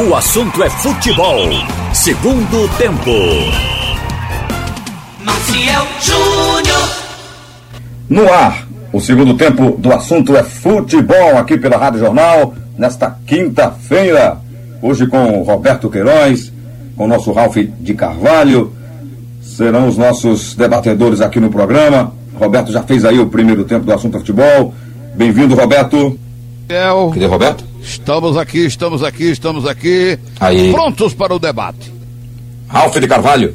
O assunto é futebol. Segundo tempo. Maciel Júnior. No ar, o segundo tempo do assunto é futebol aqui pela Rádio Jornal, nesta quinta-feira. Hoje com Roberto Queiroz, com o nosso Ralph de Carvalho. Serão os nossos debatedores aqui no programa. Roberto já fez aí o primeiro tempo do assunto é futebol. Bem-vindo, Roberto. Cadê Roberto? Estamos aqui, estamos aqui, estamos aqui. Aí. Prontos para o debate. Ralph de Carvalho,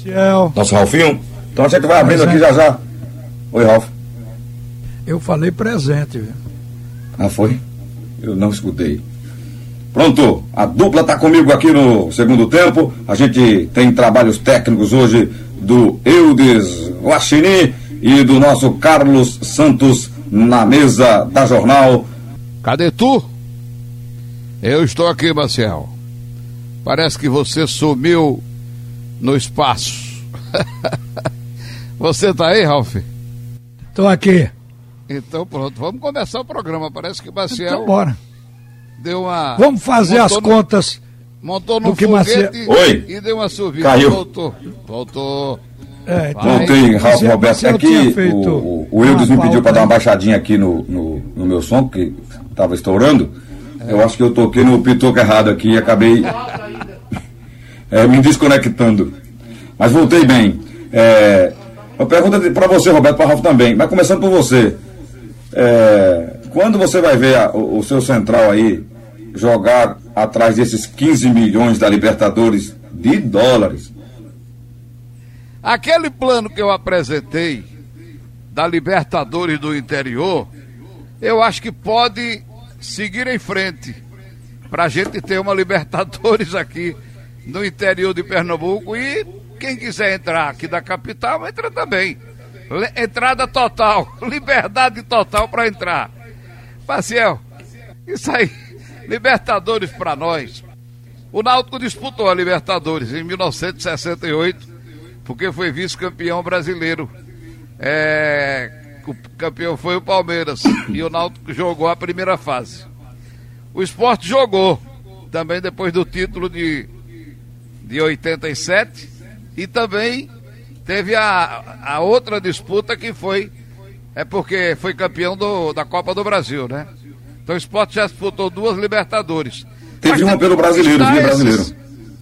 Ciel, nosso Ralfinho. Então a gente vai abrindo aqui já já. Oi, Ralph. eu falei presente, viu? Ah, foi? Eu não escutei. Pronto, a dupla está comigo aqui no segundo tempo. A gente tem trabalhos técnicos hoje do Eudes Guaxinim e do nosso Carlos Santos na mesa da jornal. Cadê tu? Eu estou aqui, Marcel. Parece que você sumiu no espaço. você tá aí, Ralf? Tô aqui. Então pronto, vamos começar o programa. Parece que o Maciel Então bora. deu uma. Vamos fazer as no- contas. Montou no que foguete Oi. e deu uma subida. Caiu. Voltou. Voltou. É, então. Voltei, Ralf Marcelo- Roberto. É que feito o, o Eudes me pediu para dar uma baixadinha aqui no, no, no meu som, que estava estourando. Eu acho que eu toquei no pitoco errado aqui e acabei é, me desconectando. Mas voltei bem. É, uma pergunta para você, Roberto, para Ralf também. Mas começando por você. É, quando você vai ver a- o, o seu central aí jogar atrás desses 15 milhões da Libertadores de dólares? Aquele plano que eu apresentei da Libertadores do interior, eu acho que pode seguir em frente para a gente ter uma Libertadores aqui no interior de Pernambuco e quem quiser entrar aqui da capital entra também. Entrada total, liberdade total para entrar. Maciel, isso aí, Libertadores para nós. O Náutico disputou a Libertadores em 1968 porque foi vice-campeão brasileiro. É, o campeão foi o Palmeiras e o Náutico jogou a primeira fase. O esporte jogou também depois do título de, de 87 e também teve a, a outra disputa que foi é porque foi campeão do, da Copa do Brasil, né? Então o esporte já disputou duas Libertadores. Teve Mas uma pelo brasileiro, via brasileiro. esses.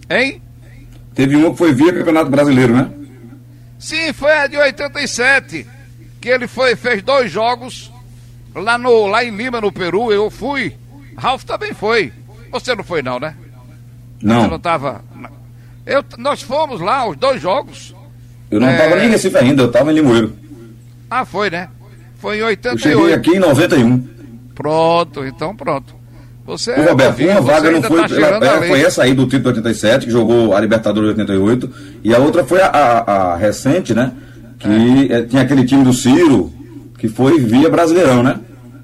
Hein? Teve uma que foi via Campeonato Brasileiro, né? Sim, foi a de 87. Que ele foi, fez dois jogos lá, no, lá em Lima, no Peru. Eu fui. Ralf também foi. Você não foi, não, né? Você não Não, estava. Eu, nós fomos lá, os dois jogos. eu não É. estava nem em Recife ainda, eu estava em Limoeiro. Ah, foi, né? Foi em Eu 88. cheguei aqui em 91. Pronto, então pronto. Você Ô, Roberto, uma vaga não foi. tá cheirando pela- a é, foi essa aí do título 87, que jogou a Libertadores 88. E a outra foi a, a- a recente, né? Que é, tinha aquele time do Ciro, que foi via Brasileirão, né?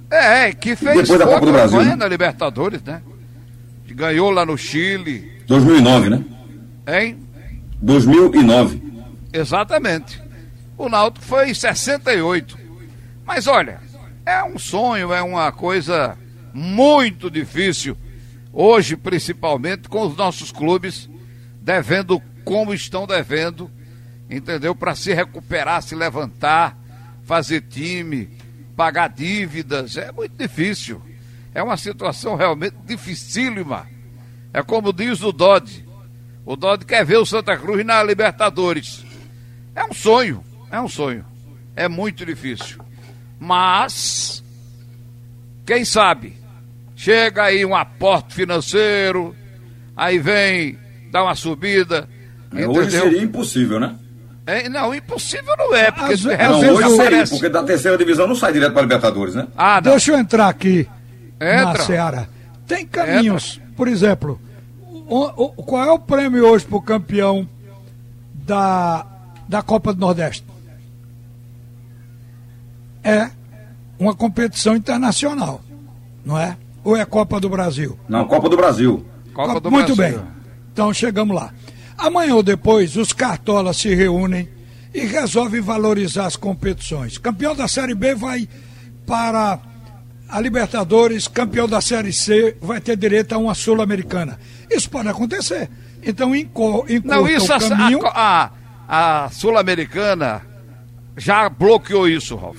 É, que fez Depois da Copa do Brasil, né? na Libertadores, né? Ganhou lá no Chile, 2009, né? hein? 2009. Exatamente. O Náutico foi em 68. Mas olha, é um sonho, é uma coisa muito difícil. Hoje, principalmente, com os nossos clubes devendo como estão devendo, entendeu? Para se recuperar, se levantar, fazer time, pagar dívidas. É muito difícil. É uma situação realmente dificílima. É como diz o Dodge. O Dodge quer ver o Santa Cruz na Libertadores. É um sonho, é um sonho. É muito difícil. Mas, quem sabe, chega aí um aporte financeiro, aí vem, dá uma subida. É, Hoje seria impossível, né? É, não, impossível não é, porque Às Não, hoje seria, aparece. porque da terceira divisão não sai direto para Libertadores, né? Ah, não. Deixa eu entrar aqui na Entra. Seara. Tem caminhos. Por exemplo, o- o- qual é o prêmio hoje para o campeão da, da Copa do Nordeste? É uma competição internacional, não é? Ou é Copa do Brasil? Não, Copa do Brasil. Copa do Muito Brasil. bem. Então chegamos lá. Amanhã ou depois, os cartolas se reúnem e resolvem valorizar as competições. Campeão da Série B vai para a Libertadores, campeão da Série C, vai ter direito a uma Sul-Americana. Isso pode acontecer. Então, enco, Não, isso o caminho... a, a, a Sul-Americana já bloqueou isso, Ralf.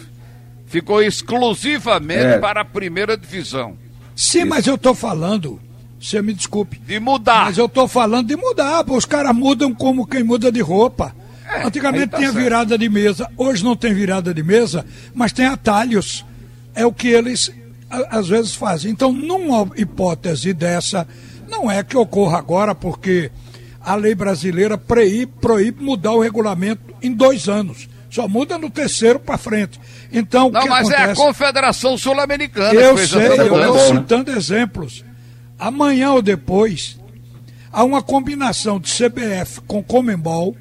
Ficou exclusivamente é. para a primeira divisão. Sim, isso. mas eu estou falando, você me desculpe. De mudar. Mas eu estou falando de mudar, os caras mudam como quem muda de roupa. É, Antigamente tá tinha certo. virada de mesa, hoje não tem virada de mesa, mas tem atalhos. É o que eles às vezes fazem. Então, numa hipótese dessa, não é que ocorra agora, porque a lei brasileira proíbe, proíbe mudar o regulamento em dois anos. Só muda no terceiro para frente. Então, não, mas acontece? é a Confederação Sul-Americana. Eu sei, eu estou citando exemplos. Amanhã ou depois, há uma combinação de CBF com Comembol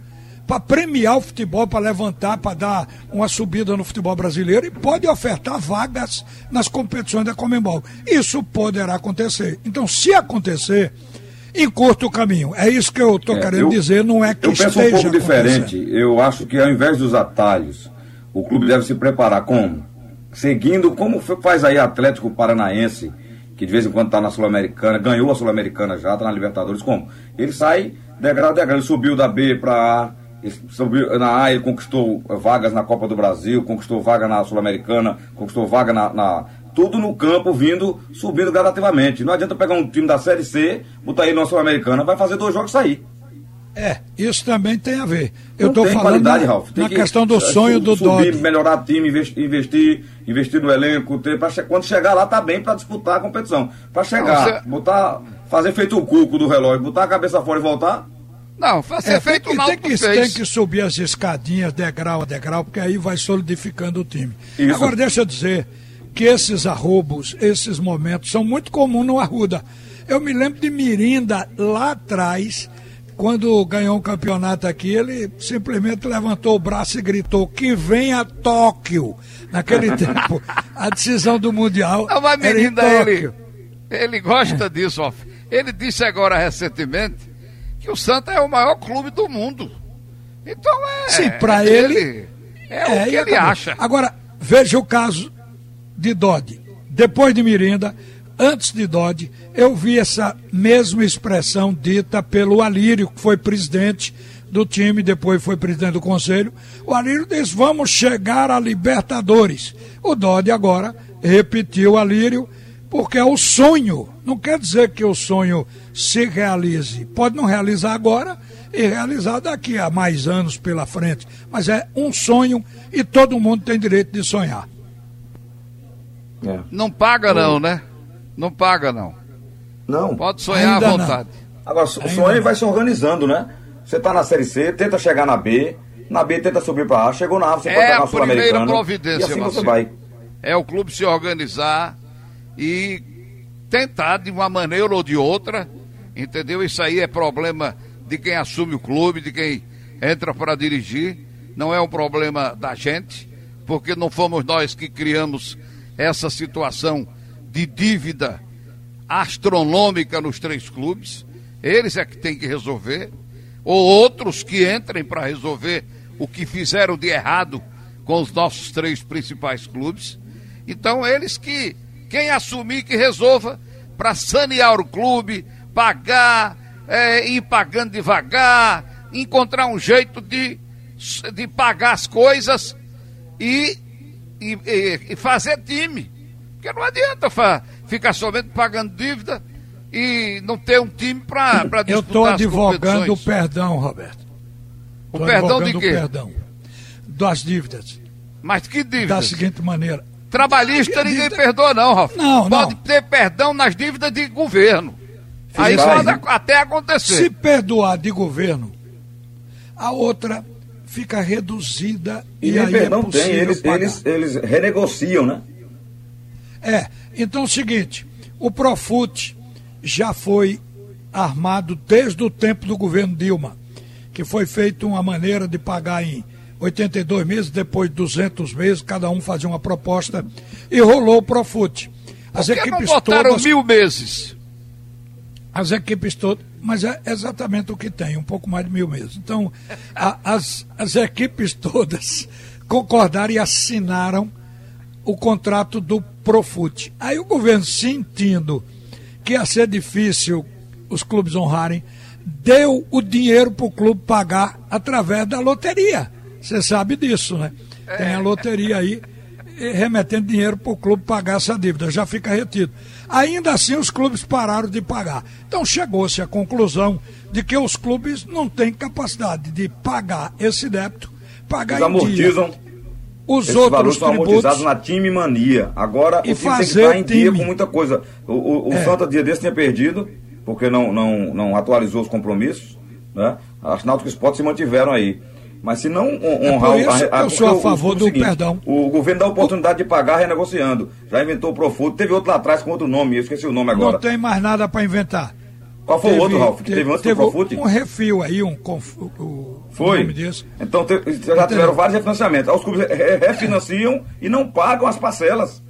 para premiar o futebol, para levantar, para dar uma subida no futebol brasileiro e pode ofertar vagas nas competições da Comembol. Isso poderá acontecer. Então, se acontecer, encurta o caminho. É isso que eu estou é, querendo eu, dizer, não é que Eu penso um pouco diferente. Eu acho que ao invés dos atalhos, o clube deve se preparar como? Seguindo, como faz aí Atlético Paranaense, que de vez em quando está na Sul-Americana, ganhou a Sul-Americana já, está na Libertadores, como? Ele sai degrau degrau, ele subiu da B para A, na A ele conquistou vagas na Copa do Brasil, conquistou vaga na Sul-Americana, conquistou vaga na, na, Tudo no campo, vindo, subindo gradativamente. Não adianta pegar um time da Série C, botar ele na Sul-Americana, vai fazer dois jogos e sair. É, isso também tem a ver. Eu estou falando na, na que, questão do sonho do subir, melhorar o time, investir, investir no elenco, ter, pra, quando chegar lá tá bem para disputar a competição. Para chegar, Não, você... botar, fazer feito o cuco do relógio, botar a cabeça fora e voltar, não, vai ser é, feito tem que, tem que, tem que subir as escadinhas degrau a degrau, porque aí vai solidificando o time. Isso. Agora, deixa eu dizer que esses arrobos, esses momentos, são muito comuns no Arruda. Eu me lembro de Mirinda lá atrás, quando ganhou um campeonato aqui, ele simplesmente levantou o braço e gritou que venha Tóquio. Naquele tempo, a decisão do Mundial. Não, mas Mirinda, ele, ele gosta disso, ó. Ele disse agora recentemente que o Santa é o maior clube do mundo. Então é. Sim, para é ele. É, é, o que ele acha. Agora, veja o caso de Dodge. Depois de Mirinda, antes de Dodge, eu vi essa mesma expressão dita pelo Alírio, que foi presidente do time, depois foi presidente do conselho. O Alírio disse: vamos chegar a Libertadores. O Dodge agora repetiu o Alírio porque é o sonho. Não quer dizer que o sonho se realize. Pode não realizar agora e realizar daqui a mais anos pela frente. Mas é um sonho e todo mundo tem direito de sonhar. É. Não paga não, né? Não paga não. Não. Pode sonhar Ainda à vontade. Não. Agora, o sonho vai se organizando, né? Você está na Série C, tenta chegar na B, na B tenta subir para A, chegou na A, você é pode estar na Sul-Americana. É a primeira providência, assim você vai. É o clube se organizar e tentar de uma maneira ou de outra, entendeu? Isso aí é problema de quem assume o clube, de quem entra para dirigir, não é um problema da gente, porque não fomos nós que criamos essa situação de dívida astronômica nos três clubes, eles é que têm que resolver, ou outros que entrem para resolver o que fizeram de errado com os nossos três principais clubes. Então, eles que quem assumir que resolva para sanear o clube, pagar, é, ir pagando devagar, encontrar um jeito de, de pagar as coisas e, e, e fazer time. Porque não adianta ficar somente pagando dívida e não ter um time para disputar Eu estou advogando o perdão, Roberto. O perdão de quê? O perdão das dívidas. Mas que dívida? Da seguinte maneira, Trabalhista ninguém perdoa, não, Ralf. Não, Pode não. ter perdão nas dívidas de governo. Aí pode até acontecer. Se perdoar de governo, a outra fica reduzida e, e aí é não é tem, eles, eles, eles renegociam, né? É, então é o seguinte, o Profut já foi armado desde o tempo do governo Dilma, que foi feito uma maneira de pagar em 82 meses, depois 200 meses, cada um fazia uma proposta e rolou o Profute. As Por que equipes não botaram todas, mil meses? As equipes todas, mas é exatamente o que tem, um pouco mais de mil meses. Então, a, as, as equipes todas concordaram e assinaram o contrato do Profute. Aí o governo, sentindo que ia ser difícil os clubes honrarem, deu o dinheiro para o clube pagar através da loteria. Você sabe disso, né? Tem a loteria aí remetendo dinheiro para o clube pagar essa dívida, já fica retido. Ainda assim, os clubes pararam de pagar. Então, chegou-se à conclusão de que os clubes não têm capacidade de pagar esse débito, pagar Eles amortizam. Dia. Os Esses outros valores são tributos, amortizados na time mania. Agora E o time tem que estar em dia time. com muita coisa. O, o, o É. Santa dia desse tinha perdido, porque não, não, não atualizou os compromissos. Né? As Náutico Esporte se mantiveram aí. Mas se não É honrar por isso a- a- eu sou a favor do seguinte, perdão. O governo dá a oportunidade de pagar renegociando. Já inventou o Profundo. Teve outro lá atrás com outro nome, eu esqueci o nome agora. não tem mais nada para inventar. Qual foi o outro, Ralf? Que teve, antes do Profute? um refil aí, um conf, o, o Foi. disso. Então te- já tiveram vários refinanciamentos. Os clubes re- refinanciam e não pagam as parcelas.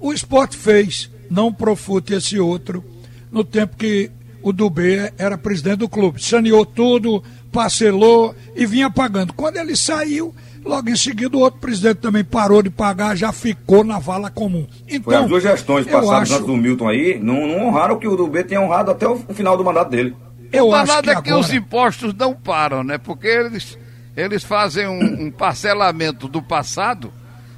O esporte fez, não profute esse outro, no tempo que o Dubê era presidente do clube. Saneou tudo, parcelou e vinha pagando. Quando ele saiu, logo em seguida o outro presidente também parou de pagar, já ficou na vala comum. Então, Foi as duas gestões passadas acho, antes do Milton aí, não, não honraram o que o do B tinha honrado até o final do mandato dele. eu o acho que é que agora... os impostos não param, né? Porque eles, eles fazem um, um parcelamento do passado,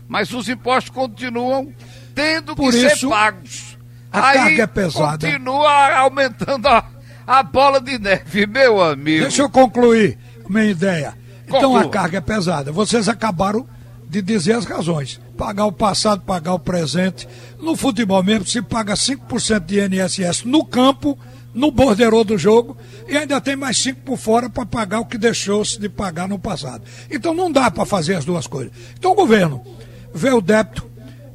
mas os impostos continuam tendo Por que isso, ser pagos. a Aí carga é pesada. Continua aumentando a, a bola de neve, meu amigo. Deixa eu concluir minha ideia. Então a carga é pesada. Vocês acabaram de dizer as razões. Pagar o passado, pagar o presente. No futebol mesmo, se paga 5% de INSS no campo, no borderô do jogo, e ainda tem mais 5% por fora para pagar o que deixou-se de pagar no passado. Então não dá para fazer as duas coisas. Então o governo vê o débito,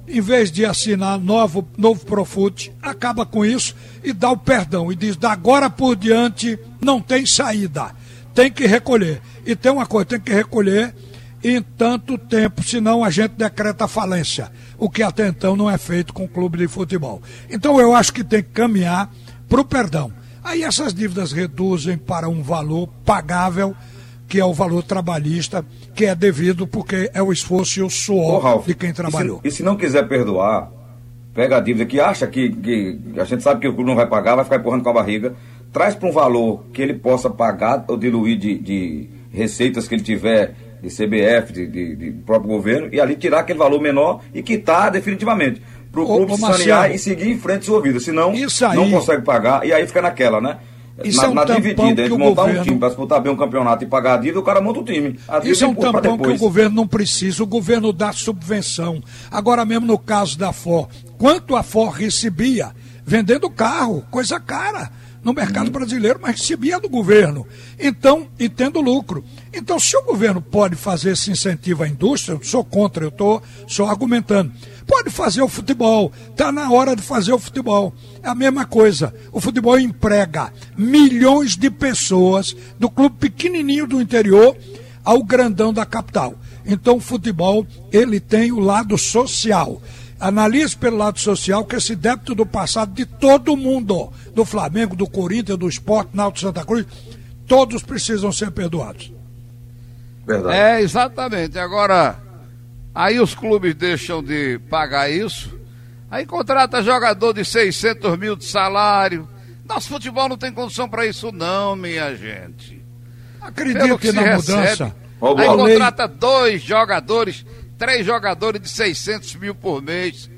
em vez de assinar novo, novo Profute, acaba com isso e dá o perdão e diz: da agora por diante não tem saída, tem que recolher. E tem uma coisa: tem que recolher em tanto tempo, senão a gente decreta falência, o que até então não é feito com o clube de futebol. Então eu acho que tem que caminhar para o perdão. Aí essas dívidas reduzem para um valor pagável que é o valor trabalhista, que é devido porque é o esforço e o Ô, suor Ralf, de quem trabalhou. E se, e se não quiser perdoar, pega a dívida que acha que, que a gente sabe que o clube não vai pagar, vai ficar empurrando com a barriga, traz para um valor que ele possa pagar ou diluir de, de receitas que ele tiver de CBF, de, de- de próprio governo, e ali tirar aquele valor menor e quitar definitivamente. Para o clube sanear e seguir em frente sua vida. Senão, aí- não consegue pagar, e aí fica naquela, né? Isso na, é um na dividida, entre o montar um governo- time para disputar bem um campeonato e pagar a dívida, o cara monta o time. Isso é um tampão que o governo não precisa, o governo dá subvenção. Agora mesmo no caso da FOR, quanto a FOR recebia vendendo carro, coisa cara, no mercado brasileiro, mas recebia do governo. Então, e tendo lucro. Então, se o governo pode fazer esse incentivo à indústria, eu sou contra, eu estou só argumentando. Pode fazer o futebol, está na hora de fazer o futebol. É a mesma coisa. O futebol emprega milhões de pessoas do clube pequenininho do interior ao grandão da capital. Então o futebol, ele tem o lado social. Analise pelo lado social que esse débito do passado de todo mundo, do Flamengo, do Corinthians, do Esporte, Náutico Santa Cruz, todos precisam ser perdoados. Verdade. É, exatamente. Agora, aí os clubes deixam de pagar isso, aí contrata jogador de 600 mil de salário. Nosso futebol não tem condição para isso, não, minha gente. Pelo Acredite que se na recebe. mudança. Aí contrata dois jogadores, três jogadores de 600 mil por mês.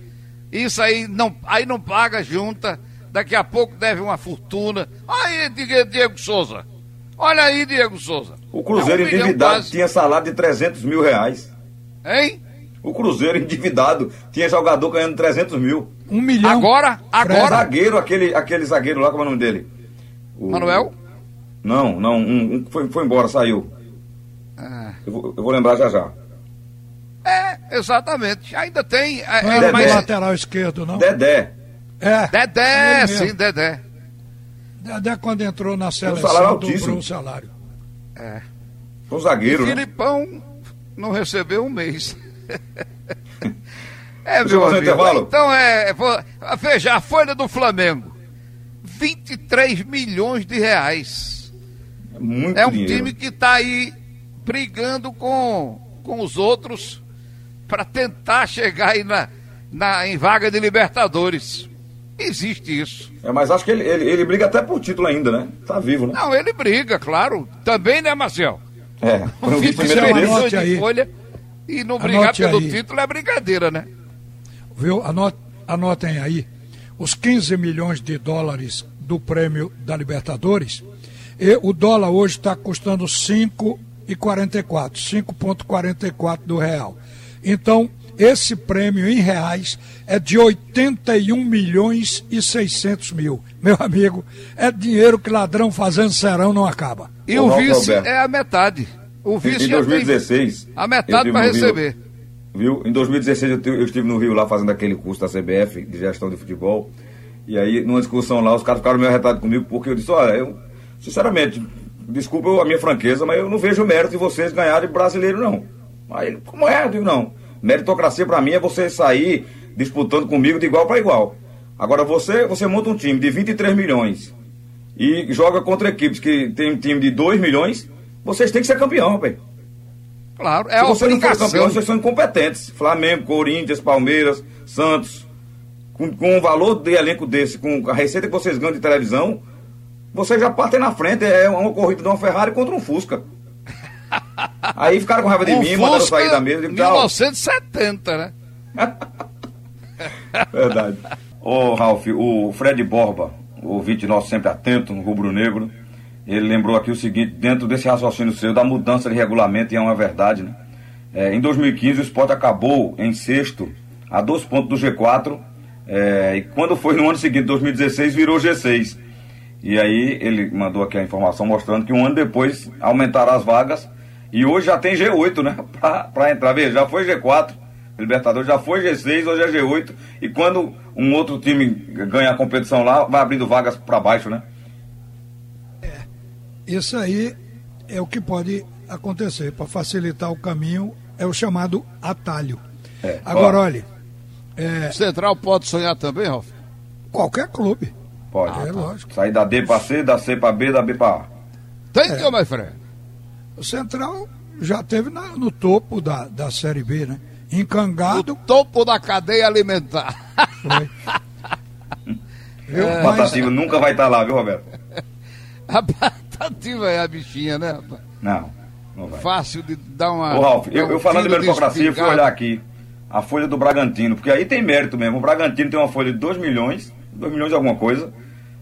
Isso aí não, aí não paga junta. Daqui a pouco deve uma fortuna. Aí, Diego Souza. Olha aí, Diego Souza. O Cruzeiro É um endividado quase. tinha salário de 300 mil reais. Hein? O Cruzeiro endividado tinha jogador ganhando 300 mil. Um milhão. Agora, agora. zagueiro, aquele, aquele zagueiro lá, como é o nome dele? O- Manuel? Não, não, um, um que foi, foi embora, saiu. Ah, Eu vou, eu vou lembrar já já. É, exatamente. Ainda tem. É, Não é, era do mas- lateral esquerdo, não? Dedé. É. Dedé, mesmo. sim, Dedé. Dedé, quando entrou na salário seleção, altíssimo. dobrou o salário. Um zagueiro, né? Filipão não recebeu um mês. é, meu um amigo. intervalo. Então é. Veja, a folha do Flamengo: 23 milhões de reais. Muito É um dinheiro. time que está aí brigando com, com os outros para tentar chegar aí na. na, em vaga de Libertadores. Existe isso. É, mas acho que ele, ele, ele, briga até por título ainda, né? Tá vivo, né? Não, ele briga, claro. Também, né, Marcel? É, o vice de folha e não brigar anote pelo aí. título é brincadeira, né? Viu? Anote, anotem aí. Os 15 milhões de dólares do prêmio da Libertadores, e o dólar hoje está custando 5,44, 5,44 do real. Então, esse prêmio em reais é de 81 milhões e 600 mil. Meu amigo, é dinheiro que ladrão fazendo serão não acaba. E o, o vice Roberto. é a metade. O vice em 2016. A metade para receber. Rio, viu? Em 2016 eu, eu estive no Rio lá fazendo aquele curso da CBF de gestão de futebol. E aí, numa discussão lá, os caras ficaram meio arretados comigo, porque eu disse, olha, eu, sinceramente, desculpa a minha franqueza, mas eu não vejo mérito de vocês ganharem brasileiro, não. Aí, como é? Eu digo, não. Meritocracia para mim é você sair disputando comigo de igual para igual. Agora você, você monta um time de 23 milhões e joga contra equipes que tem um time de 2 milhões, vocês têm que ser campeão, rapaz. Claro, é Se vocês não forem campeão, vocês são incompetentes. Flamengo, Corinthians, Palmeiras, Santos. Com, com um valor de elenco desse, com a receita que vocês ganham de televisão, vocês já partem na frente. É uma corrida de uma Ferrari contra um Fusca. Aí ficaram com raiva de um mim, mandaram sair da mesa. 1970, né? Verdade. Ô, Ralf, o Fred Borba, o ouvinte nosso sempre atento, no rubro-negro, ele lembrou aqui o seguinte, dentro desse raciocínio seu, da mudança de regulamento, e é uma verdade, né? É, em 2015, o esporte acabou em sexto, a dois pontos do G4, é, e quando foi no ano seguinte, 2016, virou G6. E aí ele mandou aqui a informação mostrando que um ano depois aumentaram as vagas e hoje já tem G8, né? Para entrar. Veja, já foi G4, Libertadores já foi G6, hoje é G8. E quando um outro time ganha a competição lá, vai abrindo vagas para baixo, né? É. Isso aí é o que pode acontecer. Para facilitar o caminho, é o chamado atalho. É. Agora, Ó, olha. É... Central pode sonhar também, Ralf? Qualquer clube. Pode. É, lógico. Sair da D para C, da C para B, da B para A. Tem é. que, mais Fred? O Central já teve na, no topo da, da Série B, né? Encangado. No topo da cadeia alimentar. Foi. viu? É. Patativa nunca vai estar tá lá, viu, Roberto? A Patativa é a bichinha, né, rapaz? Não, não vai. Fácil de dar uma. Ô, Ralf, eu, eu falando de meritocracia, fui olhar aqui a folha do Bragantino, porque aí tem mérito mesmo. O Bragantino tem uma folha de 2 milhões, 2 milhões de alguma coisa,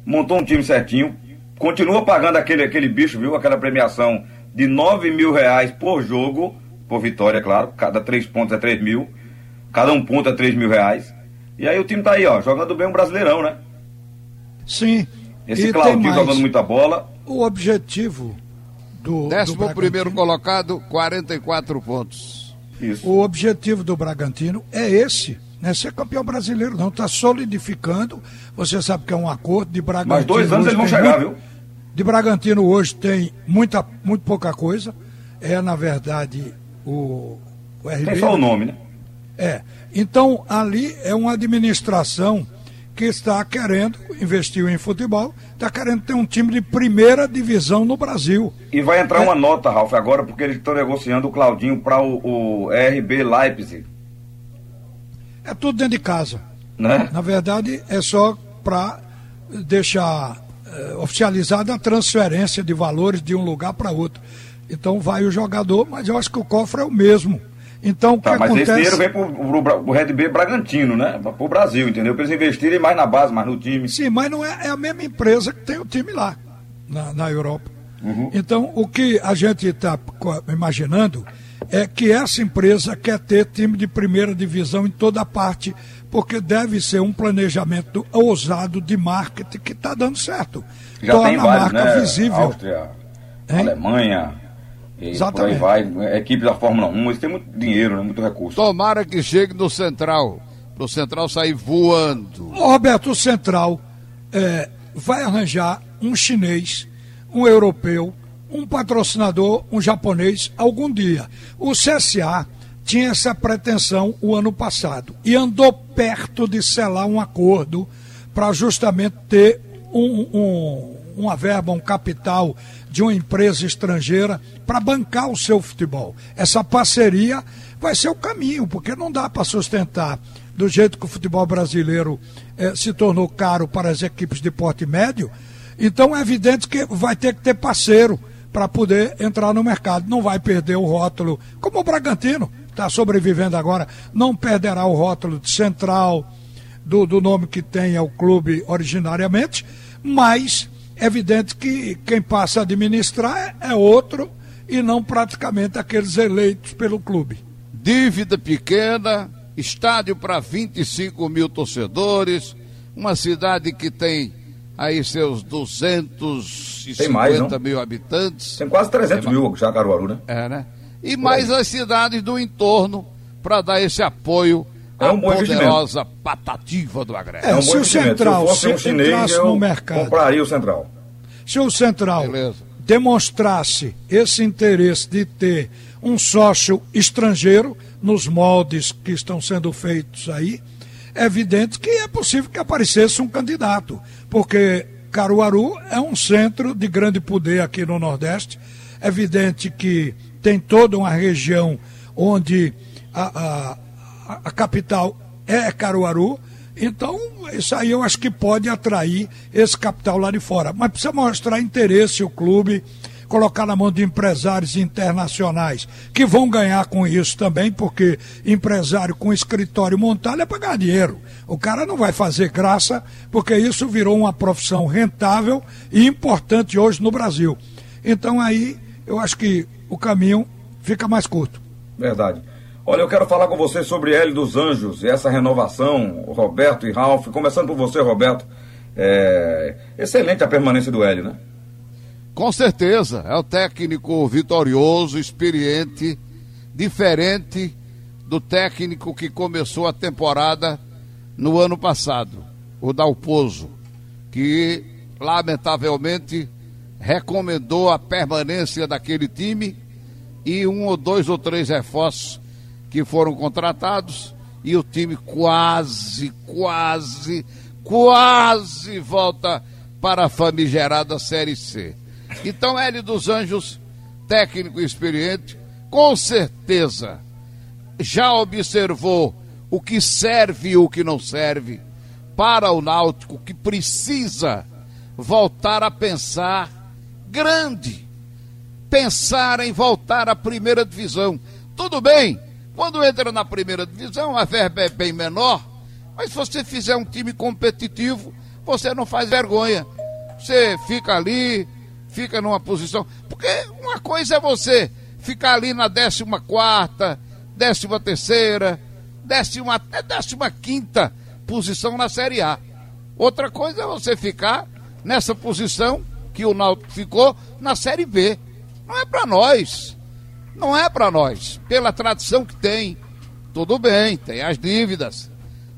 montou um time certinho, continua pagando aquele, aquele bicho, viu? Aquela premiação de 9 mil reais por jogo, por vitória, claro. Cada três pontos é 3 mil. Cada um ponto é 3 mil reais. E aí o time tá aí, ó, jogando bem um brasileirão, né? Sim. Esse Claudinho jogando muita bola. O objetivo do. Décimo do primeiro colocado, 44 pontos. Isso. O objetivo do Bragantino é esse. Não é ser campeão brasileiro, não. Está solidificando. Você sabe que é um acordo de Bragantino. Mas dois anos eles vão chegar, muito... viu? De Bragantino hoje tem muita, muito pouca coisa. É, na verdade, o, o RB. Tem só o nome, né? É. Então, ali é uma administração que está querendo, investir em futebol, está querendo ter um time de primeira divisão no Brasil. E vai entrar é. uma nota, Ralf, agora, porque eles estão negociando o Claudinho para o, o RB Leipzig. É tudo dentro de casa. Né? Na verdade, é só para deixar eh, oficializada a transferência de valores de um lugar para outro. Então vai o jogador, mas eu acho que o cofre é o mesmo. Então, o tá, que mas acontece... esse dinheiro vem para o Red B Bragantino, né? Para o Brasil, entendeu? Para eles investirem mais na base, mais no time. Sim, mas não é, é a mesma empresa que tem o time lá, na, na Europa. Uhum. Então, o que a gente está imaginando é que essa empresa quer ter time de primeira divisão em toda parte porque deve ser um planejamento ousado de marketing que está dando certo. Já Torna tem vários, a marca né? visível. Áustria, hein? Alemanha, Exatamente. por aí vai. Equipe da Fórmula 1, eles têm muito dinheiro, né? muito recurso. Tomara que chegue no Central, para o Central sair voando. Ô, Roberto, o Central é, vai arranjar um chinês, um europeu, um patrocinador, um japonês, algum dia. O CSA tinha essa pretensão o ano passado e andou perto de selar um acordo para justamente ter um, um, uma verba, um capital de uma empresa estrangeira para bancar o seu futebol. Essa parceria vai ser o caminho, porque não dá para sustentar do jeito que o futebol brasileiro eh, se tornou caro para as equipes de porte médio, então é evidente que vai ter que ter parceiro para poder entrar no mercado. Não vai perder o rótulo, como o Bragantino está sobrevivendo agora, não perderá o rótulo de central do, do nome que tem o clube originariamente, mas é evidente que quem passa a administrar é outro e não praticamente aqueles eleitos pelo clube. Dívida pequena, estádio para 25 mil torcedores, uma cidade que tem aí seus 250 mais, mil habitantes. Tem quase 300 mil já Caruaru, né? É, né? E mais as cidades do entorno para dar esse apoio é um à poderosa patativa do Agreste. É, é um se o Central se, um chinês, no mercado, compraria o Central. Se o Central Beleza. demonstrasse esse interesse de ter um sócio estrangeiro nos moldes que estão sendo feitos aí, é evidente que é possível que aparecesse um candidato, porque Caruaru é um centro de grande poder aqui no Nordeste. É evidente que tem toda uma região onde a, a, a capital é Caruaru. Então, isso aí eu acho que pode atrair esse capital lá de fora. Mas precisa mostrar interesse o clube colocar na mão de empresários internacionais, que vão ganhar com isso também, porque empresário com escritório montado é pagar dinheiro. O cara não vai fazer graça, porque isso virou uma profissão rentável e importante hoje no Brasil. Então aí eu acho que o caminho fica mais curto. Verdade. Olha, eu quero falar com você sobre L dos Anjos e essa renovação, Roberto e Ralf. Começando por você, Roberto. É... Excelente a permanência do Hélio, né? Com certeza, é o técnico vitorioso, experiente, diferente do técnico que começou a temporada no ano passado, o Dalpozo, que lamentavelmente recomendou a permanência daquele time e um ou dois ou três reforços que foram contratados e o time quase, quase, quase volta para a famigerada Série C. Então, Hélio dos Anjos, técnico experiente, com certeza já observou o que serve e o que não serve para o Náutico, que precisa voltar a pensar grande, pensar em voltar à primeira divisão. Tudo bem, quando entra na primeira divisão, a verba é bem menor, mas se você fizer um time competitivo, você não faz vergonha. Você fica ali, fica numa posição. Porque uma coisa é você ficar ali na 14, 13 terceira, décima, até décima quinta posição na Série A. Outra coisa é você ficar nessa posição que o Náutico ficou na Série B. Não é para nós. Não é para nós. Pela tradição que tem, tudo bem, tem as dívidas.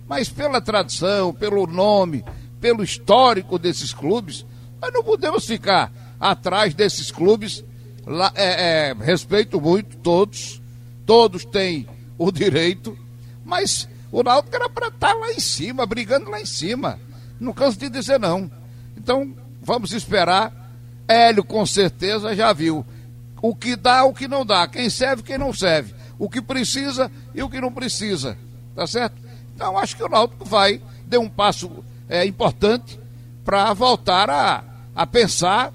Mas pela tradição, pelo nome, pelo histórico desses clubes, nós não podemos ficar atrás desses clubes. Lá, é, é, respeito muito todos, todos têm o direito, mas o Náutico era para estar tá lá em cima, brigando lá em cima. Não canso de dizer não. Então, vamos esperar. Hélio, com certeza, já viu o que dá, o que não dá, quem serve, quem não serve, o que precisa e o que não precisa. Tá certo? Então, acho que o Náutico vai dar um passo é, importante para voltar a, a pensar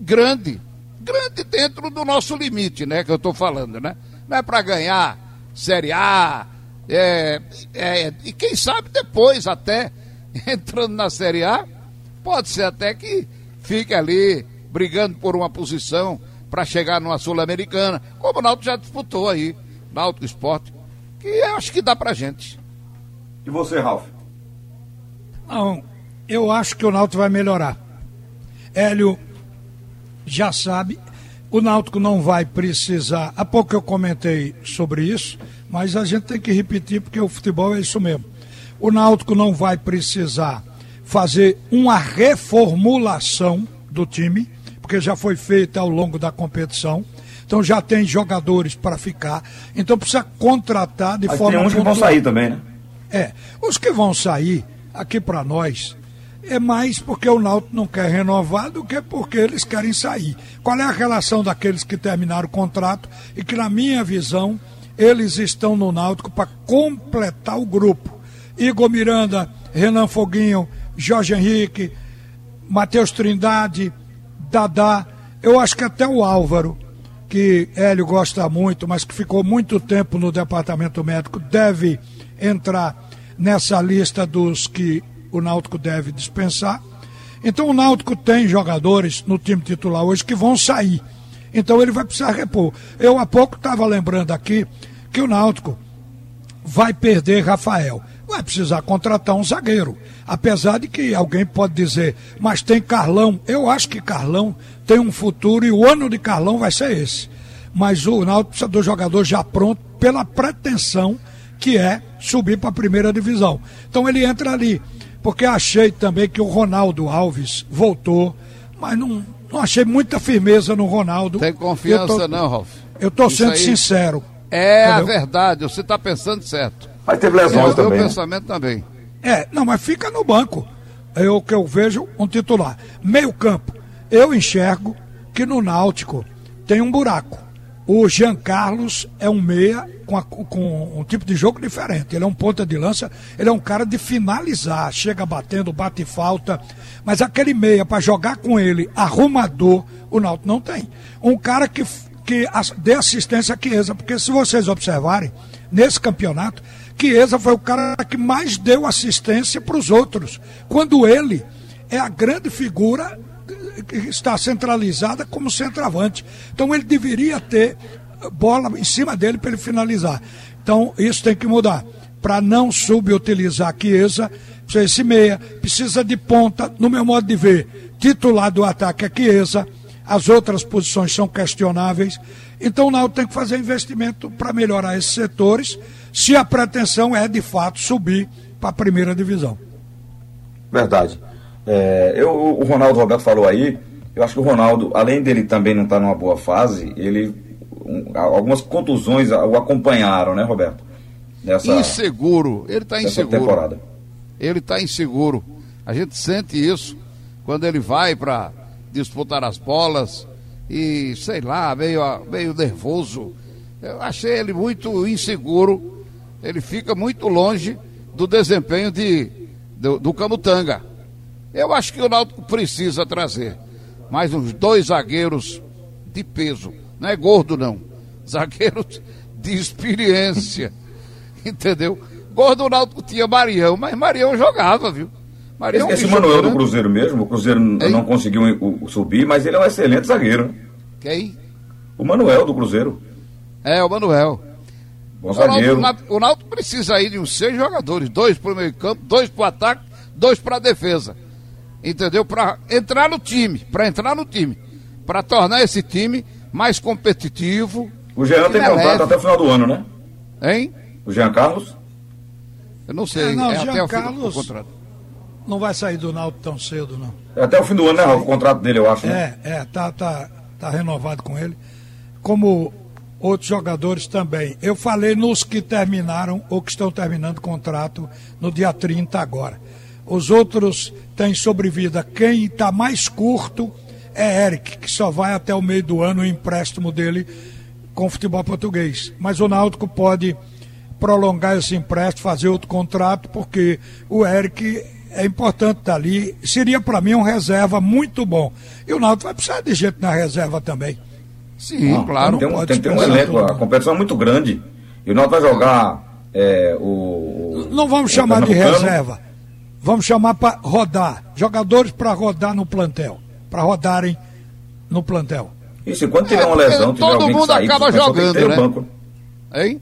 grande, grande dentro do nosso limite, né? Que eu estou falando, né? Não é para ganhar Série A, é, é, e quem sabe depois até entrando na Série A, pode ser até que fique ali brigando por uma posição para chegar numa Sul-Americana, como o Náutico já disputou aí, Náutico Esporte, que acho que dá pra gente. E você, Ralf? Não, eu acho que o Náutico vai melhorar. Hélio já sabe. O Náutico não vai precisar. Há pouco eu comentei sobre isso, mas a gente tem que repetir porque o futebol é isso mesmo. O Náutico não vai precisar fazer uma reformulação do time, porque já foi feita ao longo da competição. Então já tem jogadores para ficar. Então precisa contratar de Mas forma. Tem uns que vão sair também, né? É. Os que vão sair, aqui para nós, é mais porque o Náutico não quer renovar do que porque eles querem sair. Qual é a relação daqueles que terminaram o contrato e que, na minha visão, eles estão no Náutico para completar o grupo. Igor Miranda, Renan Foguinho, Jorge Henrique, Matheus Trindade, Dadá. Eu acho que até o Álvaro, que Hélio gosta muito, mas que ficou muito tempo no departamento médico, deve entrar nessa lista dos que o Náutico deve dispensar. Então o Náutico tem jogadores no time titular hoje que vão sair. Então ele vai precisar repor. Eu há pouco estava lembrando aqui que o Náutico vai perder Rafael. Vai precisar contratar um zagueiro. Apesar de que alguém pode dizer, mas tem Carlão. Eu acho que Carlão tem um futuro e o ano de Carlão vai ser esse. Mas o Náutico precisa do jogador já pronto pela pretensão que é subir para a primeira divisão. Então ele entra ali. Porque achei também que o Ronaldo Alves voltou, mas não, não achei muita firmeza no Ronaldo. Tem confiança tô, não, Ralf? Eu estou sendo aí... sincero. É entendeu? a verdade, você está pensando certo. Mas teve lesões é, também. Meu pensamento também. É, não, mas fica no banco. É o que eu vejo um titular. Meio campo. Eu enxergo que no Náutico tem um buraco. O Jean Carlos é um meia com, a, com, um tipo de jogo diferente. Ele é um ponta de lança, ele é um cara de finalizar, chega batendo, bate falta. Mas aquele meia para jogar com ele, arrumador, o Náutico não tem. Um cara que, que dê assistência a Chiesa, porque se vocês observarem, nesse campeonato, Chiesa foi o cara que mais deu assistência para os outros. Quando ele é a grande figura está centralizada como centroavante. Então ele deveria ter bola em cima dele para ele finalizar. Então isso tem que mudar. Para não subutilizar Chiesa, precisa esse meia, precisa de ponta, no meu modo de ver, titular do ataque é Chiesa, as outras posições são questionáveis. Então o Náutico tem que fazer investimento para melhorar esses setores, se a pretensão é de fato subir para a primeira divisão. Verdade. É, eu, o Ronaldo Roberto falou aí, eu acho que o Ronaldo, além dele também não estar tá numa boa fase, ele um, algumas contusões o acompanharam, né, Roberto? Nessa, inseguro, ele está inseguro. Temporada. Ele está inseguro. A gente sente isso quando ele vai para disputar as bolas e, sei lá, meio, meio nervoso. Eu achei ele muito inseguro. Ele fica muito longe do desempenho de, do, do Camutanga. Eu acho que o Náutico precisa trazer mais uns dois zagueiros de peso. Não é gordo, não. Zagueiros de experiência. Entendeu? Gordo o Náutico tinha Marião, mas Marião jogava, viu? Marião esse, esse Manuel do Cruzeiro mesmo, o Cruzeiro Ei? não conseguiu subir, mas ele é um excelente zagueiro. Quem? O Manuel do Cruzeiro. É, o Manuel. Bom zagueiro. O Náutico, o Náutico precisa aí de uns seis jogadores, dois para o meio campo, dois para o ataque, dois para a defesa entendeu? Para entrar no time, para entrar no time, para tornar esse time mais competitivo. O Jean tem contrato até o final do ano, né? Hein? O Jean Carlos? Eu não sei, é, não, é Jean até o Carlos do contrato. Não vai sair do Náutico tão cedo, não. Até o fim do ano, né? O contrato dele, eu acho. Né? É, é, tá, tá, tá renovado com ele. Como outros jogadores também. Eu falei nos que terminaram ou que estão terminando o contrato no dia 30 agora. Os outros têm sobrevida. Quem está mais curto é Eric, que só vai até o meio do ano o empréstimo dele com o futebol português. Mas o Náutico pode prolongar esse empréstimo, fazer outro contrato, porque o Eric é importante estar ali. Seria para mim um reserva muito bom. E o Náutico vai precisar de gente na reserva também. Sim, ah, claro. Tem, um, tem que ter um elenco, a competição é muito grande. E o Náutico vai jogar é, o. Não vamos chamar de reserva vamos chamar para rodar, jogadores para rodar no plantel, para rodarem no plantel. Isso, enquanto tiver é, uma lesão, tiver todo mundo sair, acaba jogando, tem que ter né? banco. Hein?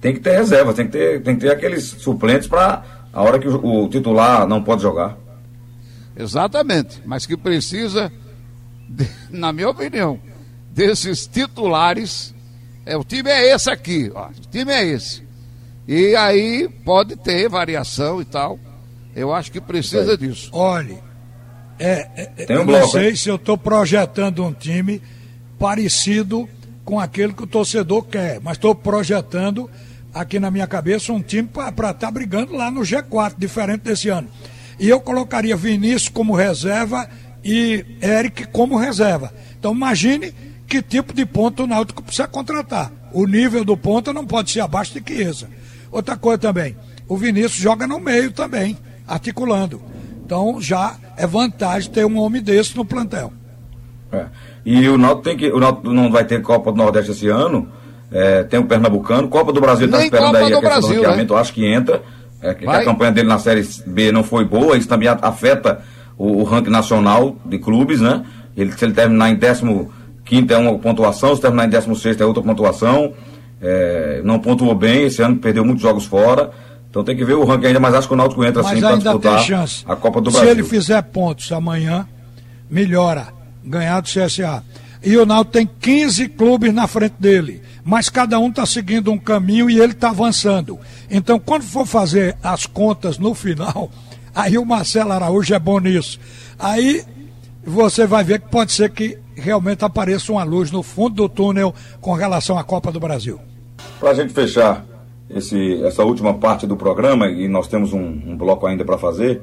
Tem que ter reserva, tem que ter, tem que ter aqueles suplentes para a hora que o, o, titular não pode jogar. Exatamente, mas que precisa, de, na minha opinião, desses titulares. É, o time é esse aqui, ó, o time é esse. E aí pode ter variação e tal. Eu acho que precisa disso. Olhe, é, é, Tem um eu bloco, não sei hein? se eu estou projetando um time parecido com aquele que o torcedor quer, mas estou projetando aqui na minha cabeça um time para estar tá brigando lá no G4, diferente desse ano. E eu colocaria Vinícius como reserva e Eric como reserva. Então imagine que tipo de ponto o Náutico precisa contratar. O nível do ponto não pode ser abaixo de Chiesa. Outra coisa também, o Vinícius joga no meio também, articulando. Então já é vantagem ter um homem desse no plantel. É. E o Náutico tem que. O Náutico não vai ter Copa do Nordeste esse ano. É, tem o Pernambucano, Copa do Brasil está esperando Copa aí a questão do ranqueamento, né? acho que entra. É, que a campanha dele na Série B não foi boa, isso também afeta o, o ranking nacional de clubes, né? Ele, se ele terminar em 15 é uma pontuação, se terminar em 16 é outra pontuação. É, não pontuou bem, esse ano perdeu muitos jogos fora. Então tem que ver o ranking ainda, mas acho que o Náutico entra Mas assim para disputar a Copa do Se Brasil. ele fizer pontos amanhã, melhora. Ganhar do CSA. E o Náutico tem 15 clubes na frente dele. Mas cada um está seguindo um caminho e ele está avançando. Então, quando for fazer as contas no final, aí o Marcelo Araújo é bom nisso. Aí você vai ver que pode ser que realmente apareça uma luz no fundo do túnel com relação à Copa do Brasil. Para a gente fechar esse, essa última parte do programa, e nós temos um, um bloco ainda para fazer,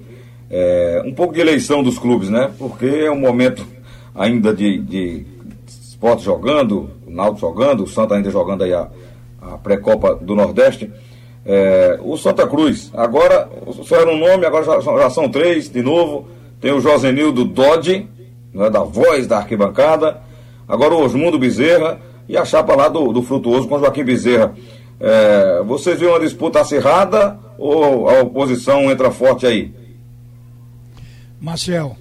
é, um pouco de eleição dos clubes, né? Porque é um momento ainda de, de esporte jogando, o Náutico jogando, o Santa ainda jogando aí a, a pré-copa do Nordeste. É, o Santa Cruz, agora, só era um nome, agora já, já são três de novo. Tem o Josenildo Dodge, né, da voz da arquibancada. Agora o Osmundo Bezerra e a chapa lá do, do Frutuoso com Joaquim Bezerra. É, vocês viram uma disputa acirrada ou a oposição entra forte aí? Marcel,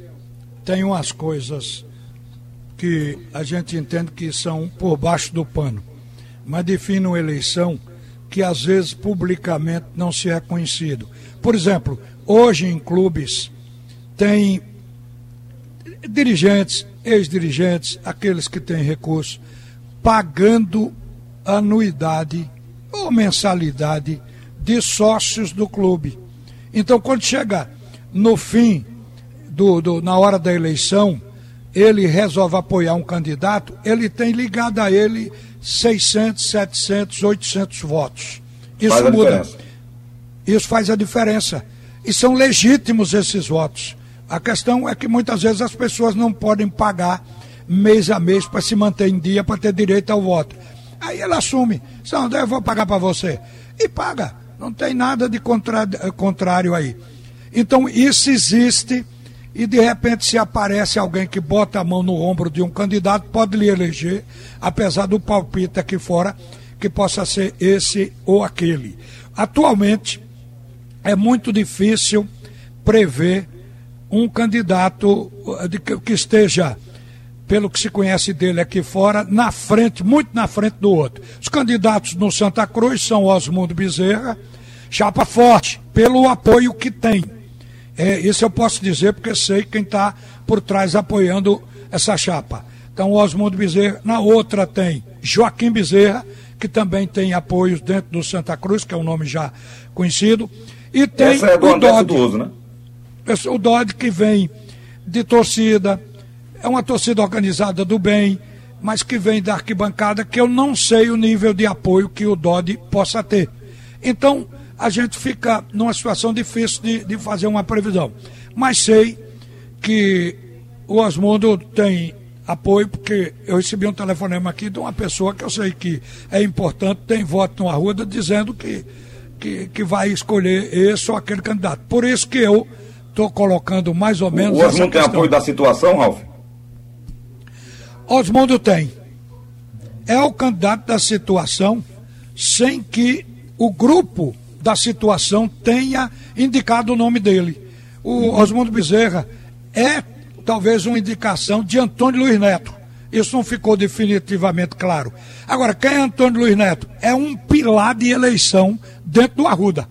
tem umas coisas que a gente entende que são por baixo do pano, mas define uma eleição que às vezes publicamente não se é conhecido. Por exemplo, hoje em clubes tem dirigentes, ex-dirigentes, aqueles que têm recurso, pagando anuidade ou mensalidade de sócios do clube. Então, quando chega no fim, do, do- na hora da eleição, ele resolve apoiar um candidato, ele tem ligado a ele 600, 700, 800 votos. Isso Faz muda. Isso faz a diferença. E são legítimos esses votos. A questão é que muitas vezes as pessoas não podem pagar mês a mês para se manter em dia, para ter direito ao voto. Aí ele assume, São André, eu vou pagar para você. E paga. Não tem nada de eh, contrário aí. Então isso existe e de repente se aparece alguém que bota a mão no ombro de um candidato, pode lhe eleger, apesar do palpite aqui fora, que possa ser esse ou aquele. Atualmente, é muito difícil prever um candidato que, que esteja, pelo que se conhece dele aqui fora, na frente, muito na frente do outro. Os candidatos no Santa Cruz são Osmundo Bezerra, chapa forte, pelo apoio que tem. É, isso eu posso dizer porque sei quem está por trás apoiando essa chapa. Então, Osmundo Bezerra, na outra tem Joaquim Bezerra, que também tem apoios dentro do Santa Cruz, que é um nome já conhecido. E tem Essa é do o Frutuoso, né? o Dodge que vem de torcida, é uma torcida organizada do bem, mas que vem da arquibancada, que eu não sei o nível de apoio que o Dodge possa ter. Então, a gente fica numa situação difícil de, de fazer uma previsão. Mas sei que o Osmundo tem apoio, porque eu recebi um telefonema aqui de uma pessoa que eu sei que é importante, tem voto no Arruda, dizendo que, que, que vai escolher esse ou aquele candidato. Por isso que eu estou colocando mais ou menos O Osmundo tem apoio da situação, Ralf? Osmundo tem. É o candidato da situação sem que o grupo da situação tenha indicado o nome dele. O Osmundo Bezerra é talvez uma indicação de Antônio Luiz Neto. Isso não ficou definitivamente claro. Agora, quem é Antônio Luiz Neto? É um pilar de eleição dentro do Arruda.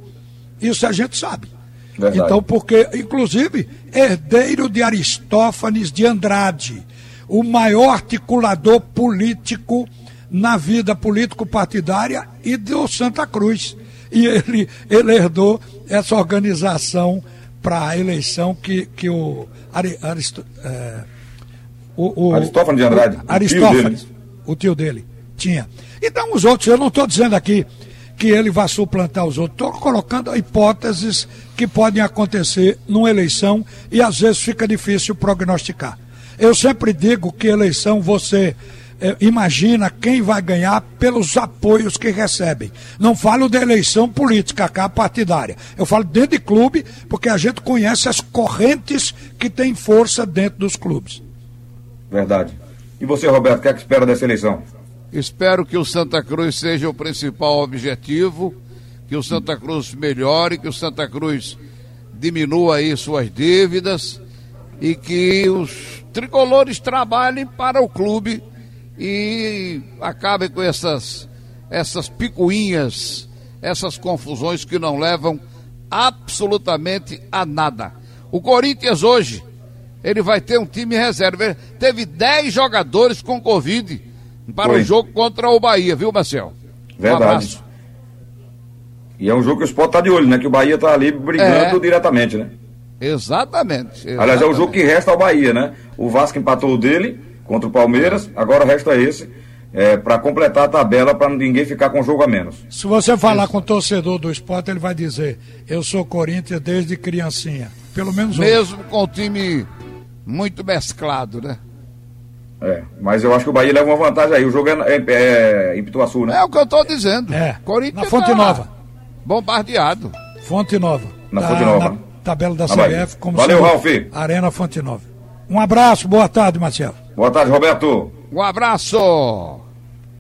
Isso a gente sabe. Verdade. Então, porque, inclusive, herdeiro de Aristófanes de Andrade, o maior articulador político na vida político-partidária e do Santa Cruz. E ele, ele herdou essa organização para a eleição que, que o, Ari, Aristo, é, o, o Aristófanes de Andrade, o Aristófanes, o tio dele, tinha. Então, os outros, eu não estou dizendo aqui que ele vai suplantar os outros, estou colocando hipóteses que podem acontecer numa eleição e às vezes fica difícil prognosticar. Eu sempre digo que eleição você eh, imagina quem vai ganhar pelos apoios que recebem. Não falo da eleição política, cá partidária. Eu falo dentro de clube, porque a gente conhece as correntes que têm força dentro dos clubes. Verdade. E você, Roberto, o que é que espera dessa eleição? Espero que o Santa Cruz seja o principal objetivo, que o Santa Cruz melhore, que o Santa Cruz diminua aí suas dívidas e que os tricolores trabalhem para o clube e acabem com essas essas picuinhas, essas confusões que não levam absolutamente a nada. O Corinthians hoje, ele vai ter um time reserva. Ele teve 10 jogadores com Covid para Foi. o jogo contra o Bahia, viu, Marcel? Um Verdade. abraço. E é um jogo que o Sport tá de olho, né? Que o Bahia tá ali brigando É. diretamente, né? Exatamente. Aliás, é o jogo exatamente. que resta ao Bahia, né? O Vasco empatou o dele contra o Palmeiras, agora resta esse, é, para completar a tabela, para ninguém ficar com jogo a menos. Se você falar com o torcedor do esporte, ele vai dizer: Eu sou Corinthians desde criancinha. Pelo menos. Mesmo com o time muito mesclado, né? É, mas eu acho que o Bahia leva uma vantagem aí. O jogo é, é, é em Pituaçu, né? É o que eu tô dizendo. É, Corinthians na Fonte tá Nova. Bombardeado. Fonte Nova. Na Tá Fonte Nova. Na tabela da. CBF, como Valeu, se- Ralf. Arena Fonte Nova. Um abraço, boa tarde, Marcelo. Boa tarde, Roberto. Um abraço.